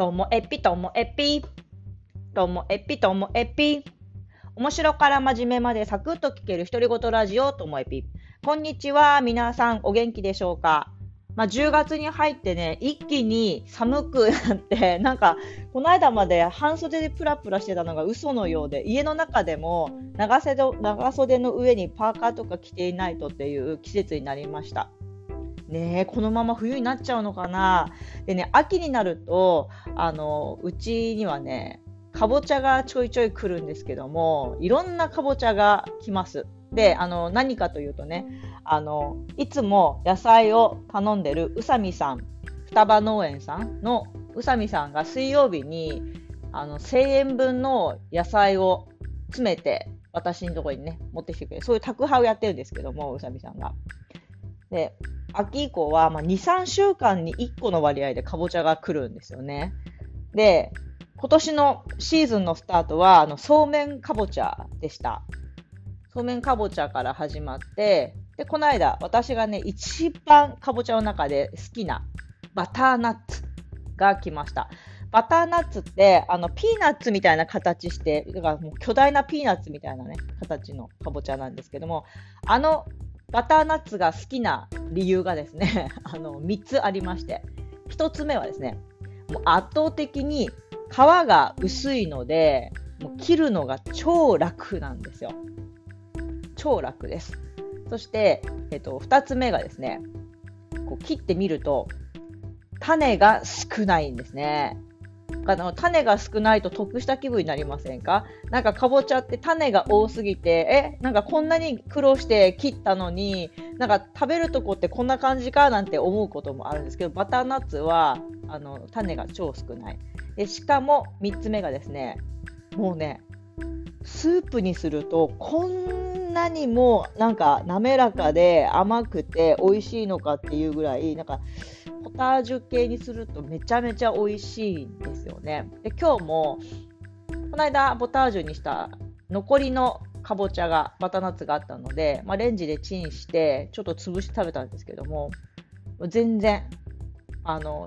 ともえぴともえぴ。ともえぴともえぴ。面白から真面目までサクッと聞ける独り言ラジオともえぴ。こんにちは。皆さんお元気でしょうか？まあ、10月に入ってね、一気に寒くなって、なんか、この間まで半袖でプラプラしてたのが嘘のようで、家の中でも長袖長袖の上にパーカーとか着ていないとっていう季節になりました。ねこのまま冬になっちゃうのかな。でね、秋になると、あの、うちにはね、かぼちゃがちょいちょい来るんですけども、いろんなかぼちゃが来ます。で、あの、何かというとね、あの、いつも野菜を頼んでる宇佐美さん、双葉農園さんの宇佐美さんが水曜日に、あの、1000円分の野菜を詰めて、私のところにね、持ってきてくれる。そういう宅配をやってるんですけども、宇佐美さんが。で、秋以降は、まあ、2、3週間に1個の割合でかぼちゃが来るんですよね。で、今年のシーズンのスタートは、あの、そうめんかぼちゃでした。そうめんかぼちゃから始まって、で、この間、私がね、一番かぼちゃの中で好きなバターナッツが来ました。バターナッツって、あの、ピーナッツみたいな形して、だからもう巨大なピーナッツみたいなね、形のかぼちゃなんですけども、あのバターナッツが好きな理由がですね、あの、3つありまして、1つ目はですね、もう圧倒的に皮が薄いので、もう切るのが超楽なんですよ。超楽です。そして、えっと、2つ目がですね、こう切ってみると、種が少ないんですね。あの種が少ないと得した気分になりませんか？なんかかぼちゃって種が多すぎて、え、なんかこんなに苦労して切ったのに、なんか食べるとこってこんな感じかなんて思うこともあるんですけど、バターナッツはあの種が超少ないで。しかも3つ目がですね、もうね、スープにするとこんなにもなんか滑らかで甘くて美味しいのかっていうぐらいなんかポタージュ系にするとめちゃめちゃ美味しいんですよね。で今日もこの間ポタージュにした残りのかぼちゃがバタナッツがあったので、まあ、レンジでチンしてちょっと潰して食べたんですけども全然あの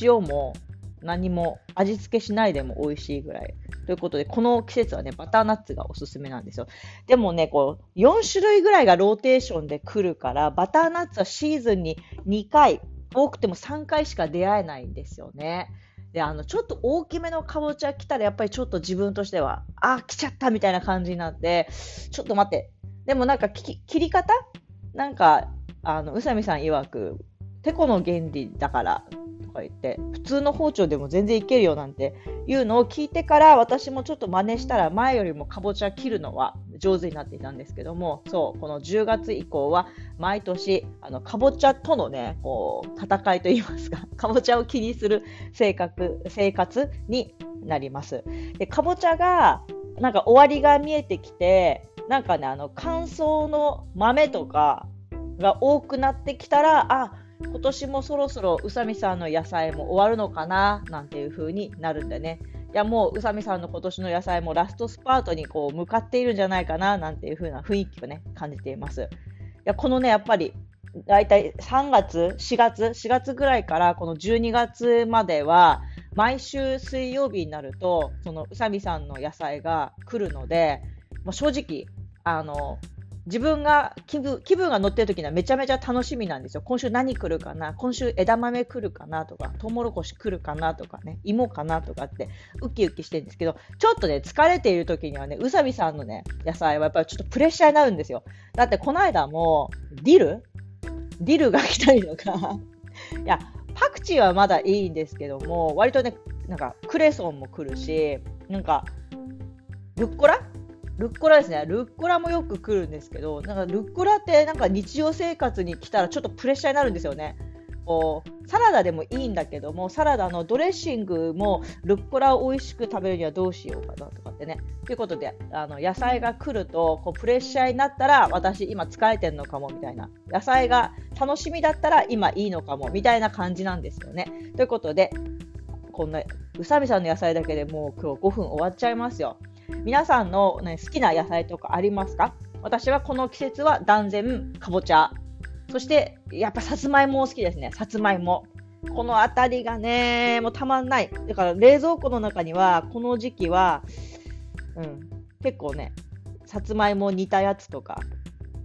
塩も何も味付けしないでも美味しいぐらいということで、この季節はね、バターナッツがおすすめなんですよ。でもね、こう、4種類ぐらいがローテーションで来るから、バターナッツはシーズンに2回、多くても3回しか出会えないんですよね。で、あの、ちょっと大きめのかぼちゃ来たら、やっぱりちょっと自分としては、あ、来ちゃったみたいな感じになって、ちょっと待って。でもなんか切り方？なんか、あの、宇佐美さん曰く、てこの原理だからとか言って、普通の包丁でも全然いけるよなんていうのを聞いてから私もちょっと真似したら前よりもかぼちゃ切るのは上手になっていたんですけども、そう、この10月以降は毎年、あの、かぼちゃとのね、こう、戦いといいますか、かぼちゃを気にする性格、生活になります。で、かぼちゃが、なんか終わりが見えてきて、なんかね、あの、乾燥の豆とかが多くなってきたら、あ、今年もそろそろ宇佐美さんの野菜も終わるのかななんていう風になるんでね。いやもう宇佐美さんの今年の野菜もラストスパートにこう向かっているんじゃないかななんていう風な雰囲気をね感じています。いやこのねやっぱりだいたい3月、4月、4月ぐらいからこの12月までは毎週水曜日になるとその宇佐美さんの野菜が来るので、まあ、正直あの自分が気分気分が乗ってる時にはめちゃめちゃ楽しみなんですよ。今週何来るかな？今週枝豆来るかなとか、トウモロコシ来るかなとかね、芋かなとかってウキウキしてるんですけど、ちょっとね、疲れている時にはね、宇佐美さんのね、野菜はやっぱりちょっとプレッシャーになるんですよ。だってこの間も、ディル？ディルが来たりとか いや、パクチーはまだいいんですけども、割とね、なんかクレソンも来るし、なんか、ルッコラ？ルッコラですね。ルッコラもよく来るんですけど、なんかルッコラってなんか日常生活に来たらちょっとプレッシャーになるんですよね。こうサラダでもいいんだけども、サラダのドレッシングもルッコラを美味しく食べるにはどうしようかなとかってね。ということで、あの野菜が来るとこうプレッシャーになったら私今疲れてんのかもみたいな。野菜が楽しみだったら今いいのかもみたいな感じなんですよね。ということで、こんな宇佐美さんの野菜だけでもう今日5分終わっちゃいますよ。皆さんの、ね、好きな野菜とかありますか？私はこの季節は断然かぼちゃ。そして、やっぱさつまいも好きですね。さつまいも。このあたりがね、もうたまんない。だから冷蔵庫の中には、この時期は、うん、結構ね、さつまいも煮たやつとか、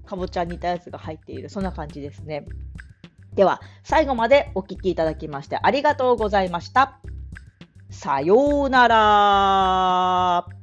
かぼちゃ煮たやつが入っている、そんな感じですね。では、最後までお聞きいただきましてありがとうございました。さようなら。